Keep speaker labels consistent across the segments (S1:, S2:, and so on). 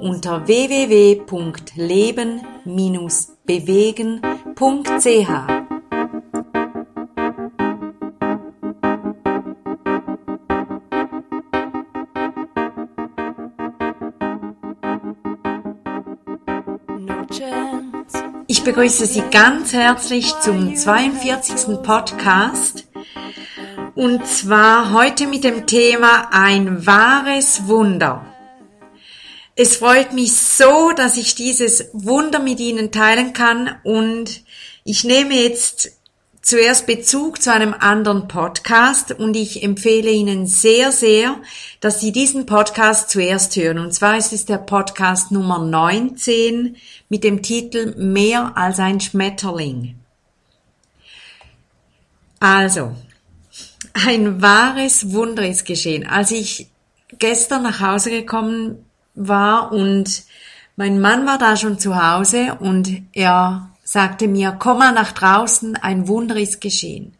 S1: unter www.leben-bewegen.ch. Ich begrüße Sie ganz herzlich zum 42. Podcast und zwar heute mit dem Thema ein wahres Wunder. Es freut mich so, dass ich dieses Wunder mit Ihnen teilen kann und ich nehme jetzt zuerst Bezug zu einem anderen Podcast und ich empfehle Ihnen sehr, sehr, dass Sie diesen Podcast zuerst hören. Und zwar ist es der Podcast Nummer 19 mit dem Titel Mehr als ein Schmetterling. Also, ein wahres Wunder ist geschehen. Als ich gestern nach Hause gekommen war und mein Mann war da schon zu Hause und er sagte mir, komm mal nach draußen, ein Wunder ist geschehen.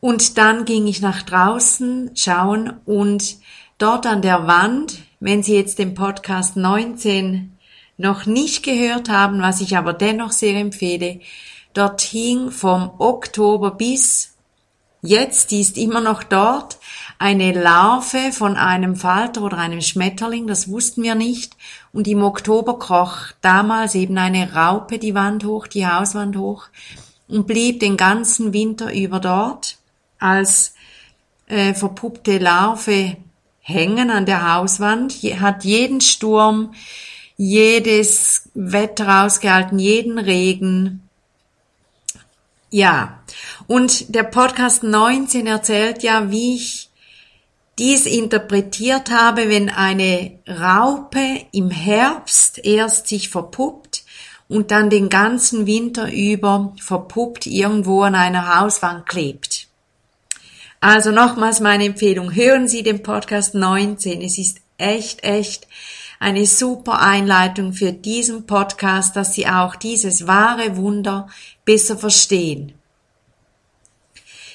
S1: Und dann ging ich nach draußen schauen und dort an der Wand, wenn Sie jetzt den Podcast 19 noch nicht gehört haben, was ich aber dennoch sehr empfehle, dort hing vom Oktober bis jetzt, ist immer noch dort, eine Larve von einem Falter oder einem Schmetterling, das wussten wir nicht. Und im Oktober kroch damals eben eine Raupe die Wand hoch, die Hauswand hoch und blieb den ganzen Winter über dort als äh, verpuppte Larve hängen an der Hauswand, hat jeden Sturm, jedes Wetter ausgehalten, jeden Regen. Ja, und der Podcast 19 erzählt ja, wie ich dies interpretiert habe, wenn eine Raupe im Herbst erst sich verpuppt und dann den ganzen Winter über verpuppt irgendwo an einer Hauswand klebt. Also nochmals meine Empfehlung, hören Sie den Podcast 19. Es ist echt, echt eine super Einleitung für diesen Podcast, dass Sie auch dieses wahre Wunder besser verstehen.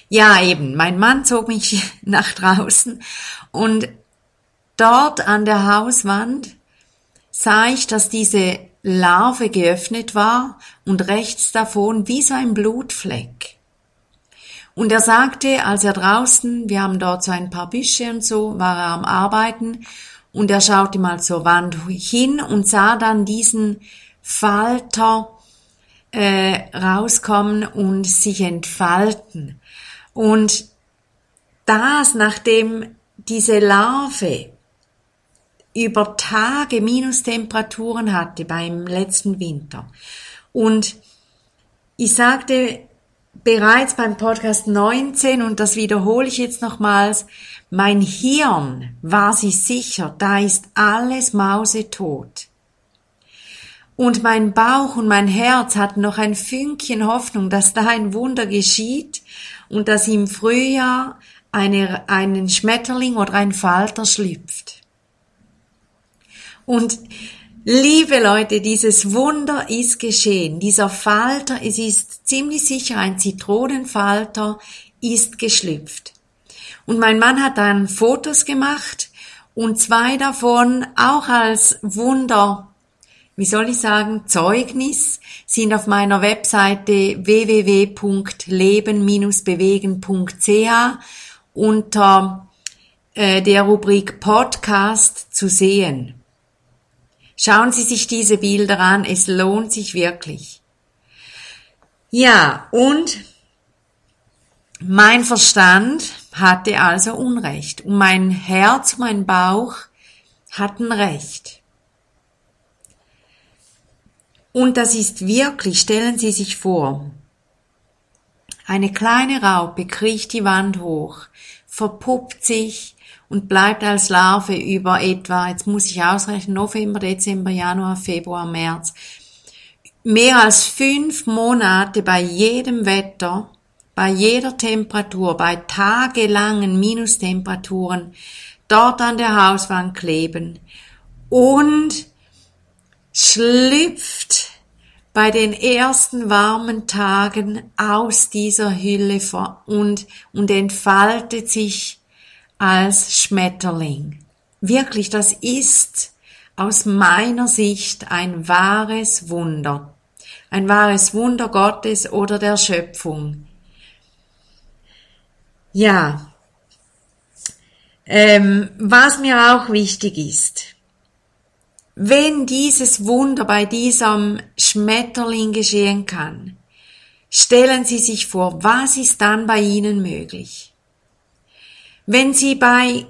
S1: Ja, eben. Mein Mann zog mich nach draußen und dort an der Hauswand sah ich, dass diese Larve geöffnet war und rechts davon wie so ein Blutfleck. Und er sagte, als er draußen, wir haben dort so ein paar Büsche und so, war er am Arbeiten und er schaute mal zur Wand hin und sah dann diesen Falter äh, rauskommen und sich entfalten. Und das, nachdem diese Larve über Tage Minustemperaturen hatte beim letzten Winter. Und ich sagte bereits beim Podcast 19, und das wiederhole ich jetzt nochmals, mein Hirn war sich sicher, da ist alles mausetot. Und mein Bauch und mein Herz hatten noch ein Fünkchen Hoffnung, dass da ein Wunder geschieht und dass im Frühjahr eine, einen Schmetterling oder ein Falter schlüpft. Und liebe Leute, dieses Wunder ist geschehen. Dieser Falter, es ist ziemlich sicher ein Zitronenfalter, ist geschlüpft. Und mein Mann hat dann Fotos gemacht und zwei davon auch als Wunder wie soll ich sagen, Zeugnis sind auf meiner Webseite www.leben-bewegen.ch unter äh, der Rubrik Podcast zu sehen. Schauen Sie sich diese Bilder an, es lohnt sich wirklich. Ja, und mein Verstand hatte also Unrecht und mein Herz, mein Bauch hatten Recht. Und das ist wirklich, stellen Sie sich vor, eine kleine Raupe kriecht die Wand hoch, verpuppt sich und bleibt als Larve über etwa, jetzt muss ich ausrechnen, November, Dezember, Januar, Februar, März, mehr als fünf Monate bei jedem Wetter, bei jeder Temperatur, bei tagelangen Minustemperaturen dort an der Hauswand kleben und schlüpft bei den ersten warmen Tagen aus dieser Hülle und, und entfaltet sich als Schmetterling. Wirklich, das ist aus meiner Sicht ein wahres Wunder. Ein wahres Wunder Gottes oder der Schöpfung. Ja, ähm, was mir auch wichtig ist, wenn dieses Wunder bei diesem Schmetterling geschehen kann, stellen Sie sich vor, was ist dann bei Ihnen möglich? Wenn Sie bei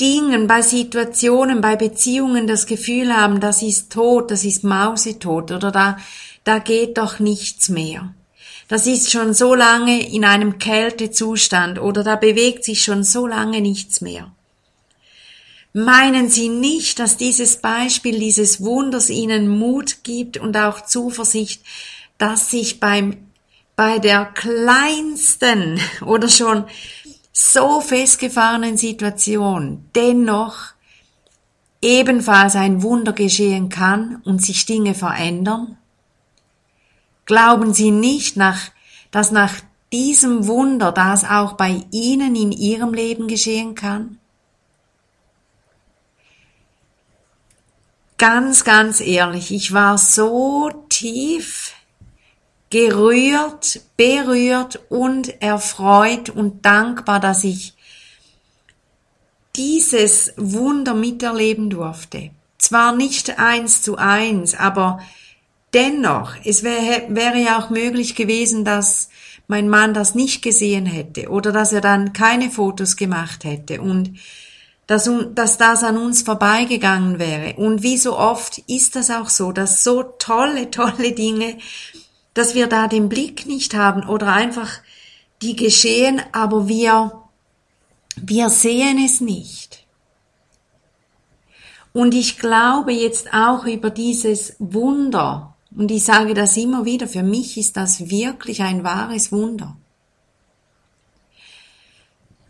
S1: Dingen, bei Situationen, bei Beziehungen das Gefühl haben, das ist tot, das ist mausetot oder da, da geht doch nichts mehr. Das ist schon so lange in einem Kältezustand oder da bewegt sich schon so lange nichts mehr. Meinen Sie nicht, dass dieses Beispiel dieses Wunders Ihnen Mut gibt und auch Zuversicht, dass sich beim, bei der kleinsten oder schon so festgefahrenen Situation dennoch ebenfalls ein Wunder geschehen kann und sich Dinge verändern? Glauben Sie nicht, nach, dass nach diesem Wunder das auch bei Ihnen in Ihrem Leben geschehen kann? ganz, ganz ehrlich, ich war so tief gerührt, berührt und erfreut und dankbar, dass ich dieses Wunder miterleben durfte. Zwar nicht eins zu eins, aber dennoch, es wäre, wäre ja auch möglich gewesen, dass mein Mann das nicht gesehen hätte oder dass er dann keine Fotos gemacht hätte und dass, dass das an uns vorbeigegangen wäre. Und wie so oft ist das auch so, dass so tolle, tolle Dinge, dass wir da den Blick nicht haben oder einfach die geschehen, aber wir, wir sehen es nicht. Und ich glaube jetzt auch über dieses Wunder, und ich sage das immer wieder, für mich ist das wirklich ein wahres Wunder.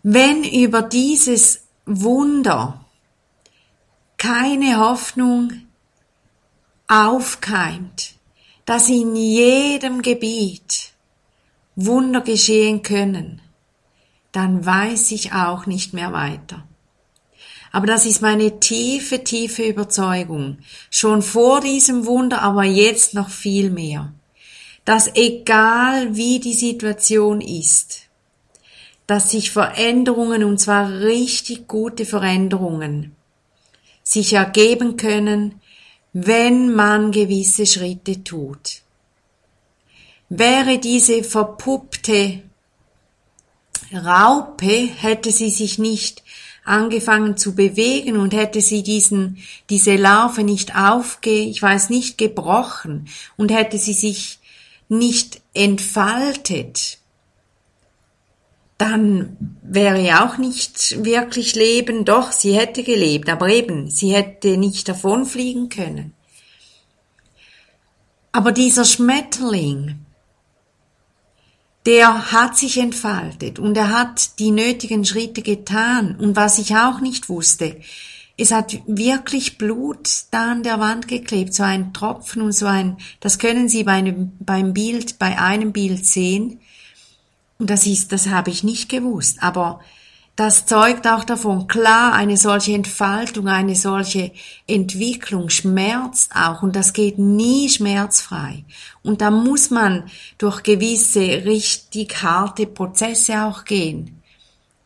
S1: Wenn über dieses Wunder, keine Hoffnung aufkeimt, dass in jedem Gebiet Wunder geschehen können, dann weiß ich auch nicht mehr weiter. Aber das ist meine tiefe, tiefe Überzeugung. Schon vor diesem Wunder, aber jetzt noch viel mehr. Dass egal wie die Situation ist, dass sich Veränderungen, und zwar richtig gute Veränderungen, sich ergeben können, wenn man gewisse Schritte tut. Wäre diese verpuppte Raupe, hätte sie sich nicht angefangen zu bewegen und hätte sie diesen, diese Larve nicht aufge, ich weiß nicht, gebrochen und hätte sie sich nicht entfaltet, dann wäre ja auch nicht wirklich Leben, doch, sie hätte gelebt, aber eben, sie hätte nicht davonfliegen können. Aber dieser Schmetterling, der hat sich entfaltet und er hat die nötigen Schritte getan. Und was ich auch nicht wusste, es hat wirklich Blut da an der Wand geklebt, so ein Tropfen und so ein, das können Sie bei einem, beim Bild, bei einem Bild sehen. Und das ist, das habe ich nicht gewusst. Aber das zeugt auch davon, klar, eine solche Entfaltung, eine solche Entwicklung schmerzt auch und das geht nie schmerzfrei. Und da muss man durch gewisse richtig harte Prozesse auch gehen.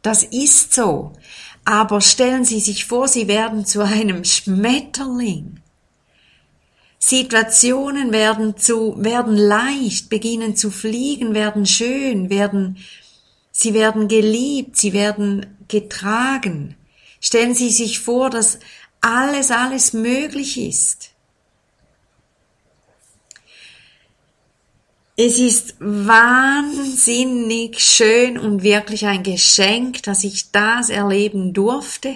S1: Das ist so. Aber stellen Sie sich vor, Sie werden zu einem Schmetterling. Situationen werden zu, werden leicht, beginnen zu fliegen, werden schön, werden, sie werden geliebt, sie werden getragen. Stellen Sie sich vor, dass alles, alles möglich ist. Es ist wahnsinnig schön und wirklich ein Geschenk, dass ich das erleben durfte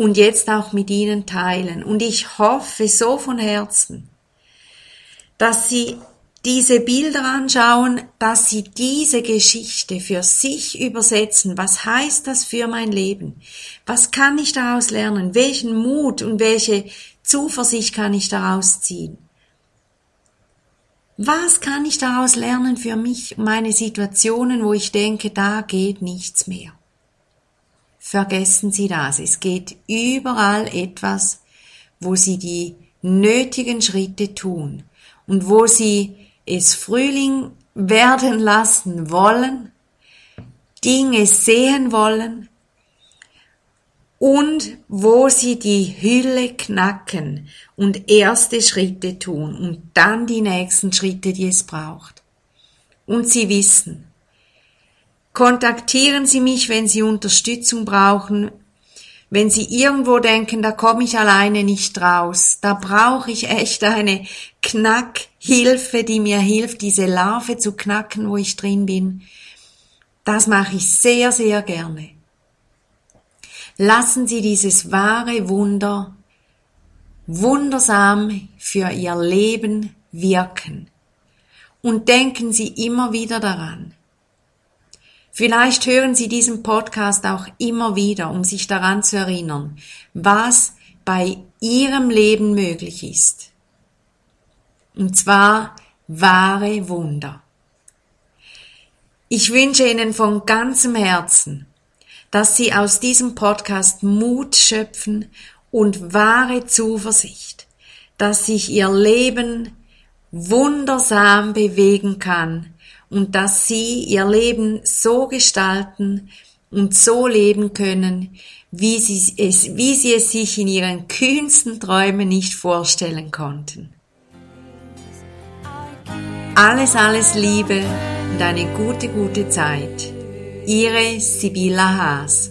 S1: und jetzt auch mit Ihnen teilen. Und ich hoffe so von Herzen, dass Sie diese Bilder anschauen, dass sie diese Geschichte für sich übersetzen. Was heißt das für mein Leben? Was kann ich daraus lernen? Welchen Mut und welche Zuversicht kann ich daraus ziehen? Was kann ich daraus lernen für mich, meine Situationen, wo ich denke, da geht nichts mehr? Vergessen Sie das. Es geht überall etwas, wo Sie die nötigen Schritte tun und wo Sie es Frühling werden lassen wollen, Dinge sehen wollen und wo sie die Hülle knacken und erste Schritte tun und dann die nächsten Schritte, die es braucht. Und sie wissen, kontaktieren Sie mich, wenn Sie Unterstützung brauchen, wenn Sie irgendwo denken, da komme ich alleine nicht raus, da brauche ich echt eine Knackhilfe, die mir hilft, diese Larve zu knacken, wo ich drin bin. Das mache ich sehr, sehr gerne. Lassen Sie dieses wahre Wunder wundersam für Ihr Leben wirken. Und denken Sie immer wieder daran, Vielleicht hören Sie diesen Podcast auch immer wieder, um sich daran zu erinnern, was bei Ihrem Leben möglich ist. Und zwar wahre Wunder. Ich wünsche Ihnen von ganzem Herzen, dass Sie aus diesem Podcast Mut schöpfen und wahre Zuversicht, dass sich Ihr Leben wundersam bewegen kann und dass sie ihr Leben so gestalten und so leben können, wie sie es, wie sie es sich in ihren kühnsten Träumen nicht vorstellen konnten. Alles, alles Liebe und eine gute, gute Zeit. Ihre Sibylla Haas.